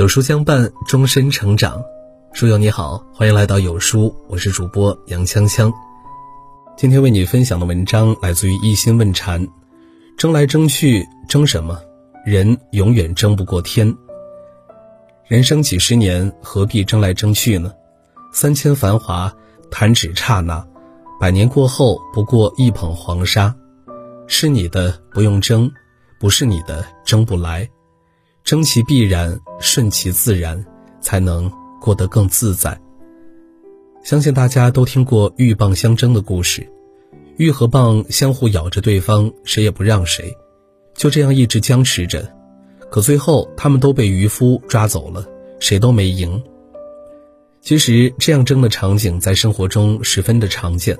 有书相伴，终身成长。书友你好，欢迎来到有书，我是主播杨锵锵。今天为你分享的文章来自于一心问禅。争来争去，争什么？人永远争不过天。人生几十年，何必争来争去呢？三千繁华，弹指刹那；百年过后，不过一捧黄沙。是你的不用争，不是你的争不来。争其必然，顺其自然，才能过得更自在。相信大家都听过鹬蚌相争的故事，鹬和蚌相互咬着对方，谁也不让谁，就这样一直僵持着。可最后，他们都被渔夫抓走了，谁都没赢。其实，这样争的场景在生活中十分的常见。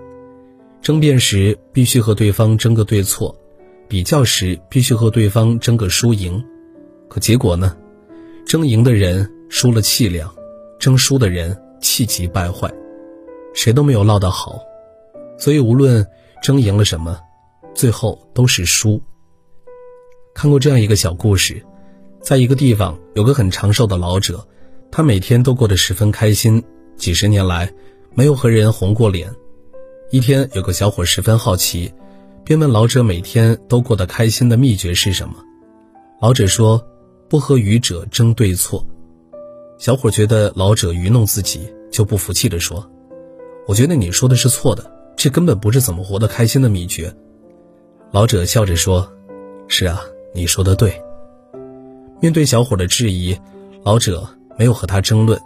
争辩时必须和对方争个对错，比较时必须和对方争个输赢。可结果呢？争赢的人输了气量，争输的人气急败坏，谁都没有落得好。所以无论争赢了什么，最后都是输。看过这样一个小故事，在一个地方有个很长寿的老者，他每天都过得十分开心，几十年来没有和人红过脸。一天，有个小伙十分好奇，便问老者每天都过得开心的秘诀是什么。老者说。不和愚者争对错，小伙觉得老者愚弄自己，就不服气地说：“我觉得你说的是错的，这根本不是怎么活得开心的秘诀。”老者笑着说：“是啊，你说的对。”面对小伙的质疑，老者没有和他争论，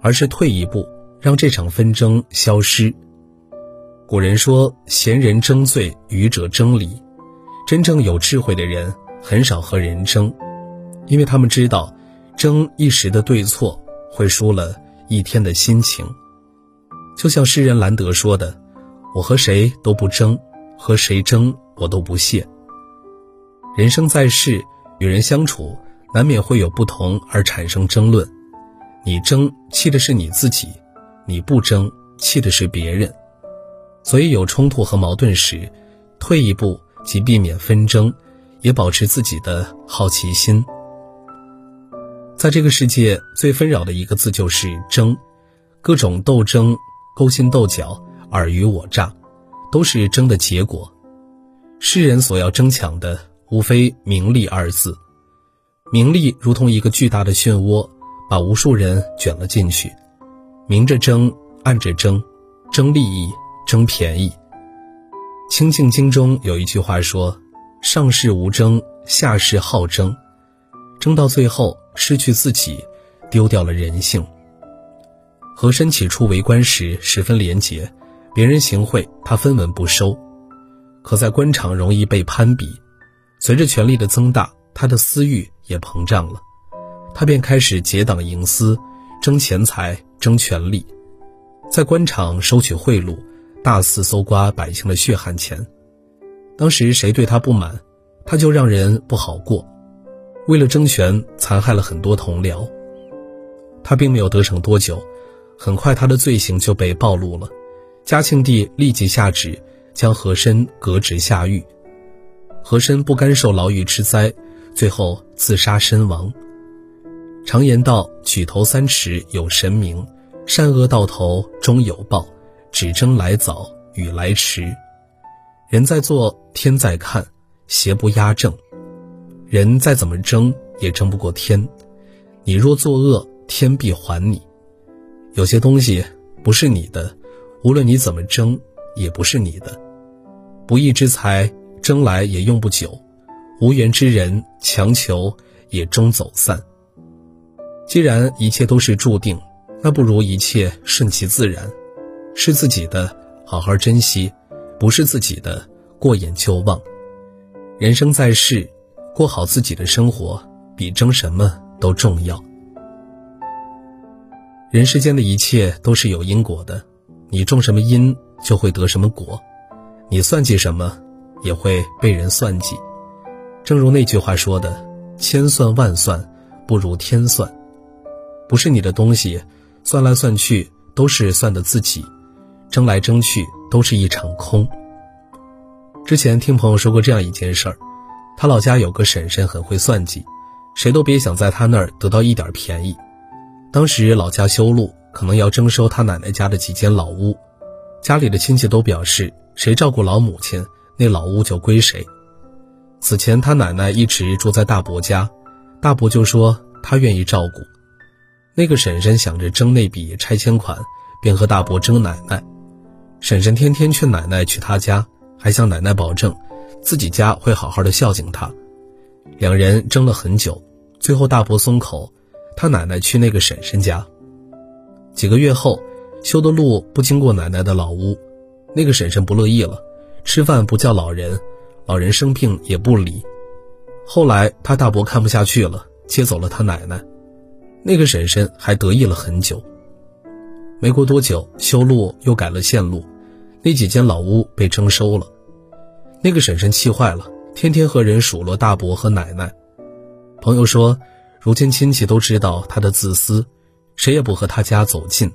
而是退一步，让这场纷争消失。古人说：“贤人争罪，愚者争理。”真正有智慧的人很少和人争。因为他们知道，争一时的对错，会输了一天的心情。就像诗人兰德说的：“我和谁都不争，和谁争我都不屑。”人生在世，与人相处，难免会有不同而产生争论。你争，气的是你自己；你不争，气的是别人。所以有冲突和矛盾时，退一步，即避免纷争，也保持自己的好奇心。在这个世界最纷扰的一个字就是争，各种斗争、勾心斗角、尔虞我诈，都是争的结果。世人所要争抢的，无非名利二字。名利如同一个巨大的漩涡，把无数人卷了进去。明着争，暗着争，争利益，争便宜。《清净经》中有一句话说：“上士无争，下士好争。”争到最后。失去自己，丢掉了人性。和珅起初为官时十分廉洁，别人行贿他分文不收。可在官场容易被攀比，随着权力的增大，他的私欲也膨胀了，他便开始结党营私，争钱财，争权力，在官场收取贿赂，大肆搜刮百姓的血汗钱。当时谁对他不满，他就让人不好过。为了争权，残害了很多同僚。他并没有得逞多久，很快他的罪行就被暴露了。嘉庆帝立即下旨将和珅革职下狱。和珅不甘受牢狱之灾，最后自杀身亡。常言道：“举头三尺有神明，善恶到头终有报，只争来早与来迟。人在做，天在看，邪不压正。”人再怎么争，也争不过天。你若作恶，天必还你。有些东西不是你的，无论你怎么争，也不是你的。不义之财，争来也用不久；无缘之人，强求也终走散。既然一切都是注定，那不如一切顺其自然。是自己的，好好珍惜；不是自己的，过眼就忘。人生在世。过好自己的生活，比争什么都重要。人世间的一切都是有因果的，你种什么因，就会得什么果；你算计什么，也会被人算计。正如那句话说的：“千算万算，不如天算。”不是你的东西，算来算去都是算的自己，争来争去都是一场空。之前听朋友说过这样一件事儿。他老家有个婶婶很会算计，谁都别想在他那儿得到一点便宜。当时老家修路，可能要征收他奶奶家的几间老屋，家里的亲戚都表示，谁照顾老母亲，那老屋就归谁。此前他奶奶一直住在大伯家，大伯就说他愿意照顾。那个婶婶想着争那笔拆迁款，便和大伯争奶奶。婶婶天天劝奶奶去他家，还向奶奶保证，自己家会好好的孝敬他。两人争了很久，最后大伯松口，他奶奶去那个婶婶家。几个月后，修的路不经过奶奶的老屋，那个婶婶不乐意了，吃饭不叫老人，老人生病也不理。后来他大伯看不下去了，接走了他奶奶。那个婶婶还得意了很久。没过多久，修路又改了线路，那几间老屋被征收了。那个婶婶气坏了，天天和人数落大伯和奶奶。朋友说，如今亲戚都知道他的自私，谁也不和他家走近。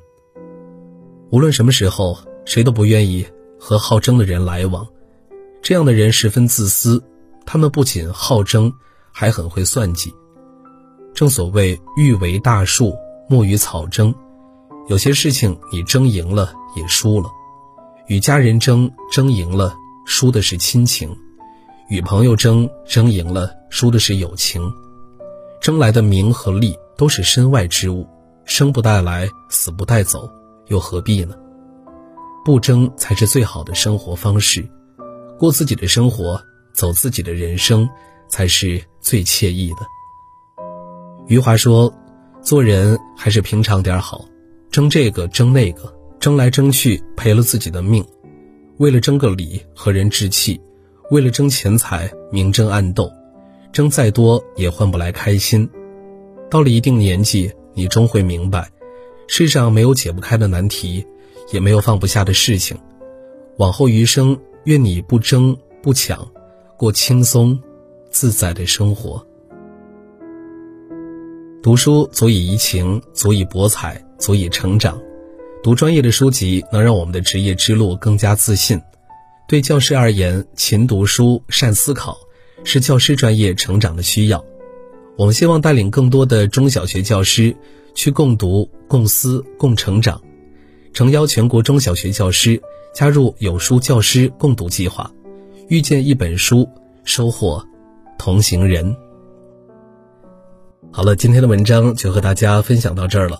无论什么时候，谁都不愿意和好争的人来往。这样的人十分自私，他们不仅好争，还很会算计。正所谓欲为大树，莫与草争。有些事情你争赢了也输了。与家人争，争赢了输的是亲情；与朋友争，争赢了输的是友情。争来的名和利都是身外之物，生不带来，死不带走，又何必呢？不争才是最好的生活方式，过自己的生活，走自己的人生，才是最惬意的。余华说：“做人还是平常点好，争这个争那个，争来争去赔了自己的命。为了争个理和人置气，为了争钱财明争暗斗，争再多也换不来开心。到了一定年纪，你终会明白，世上没有解不开的难题，也没有放不下的事情。往后余生，愿你不争不抢，过轻松自在的生活。”读书足以怡情，足以博采，足以成长。读专业的书籍能让我们的职业之路更加自信。对教师而言，勤读书、善思考是教师专业成长的需要。我们希望带领更多的中小学教师去共读、共思、共成长，诚邀全国中小学教师加入有书教师共读计划，遇见一本书，收获同行人。好了，今天的文章就和大家分享到这儿了。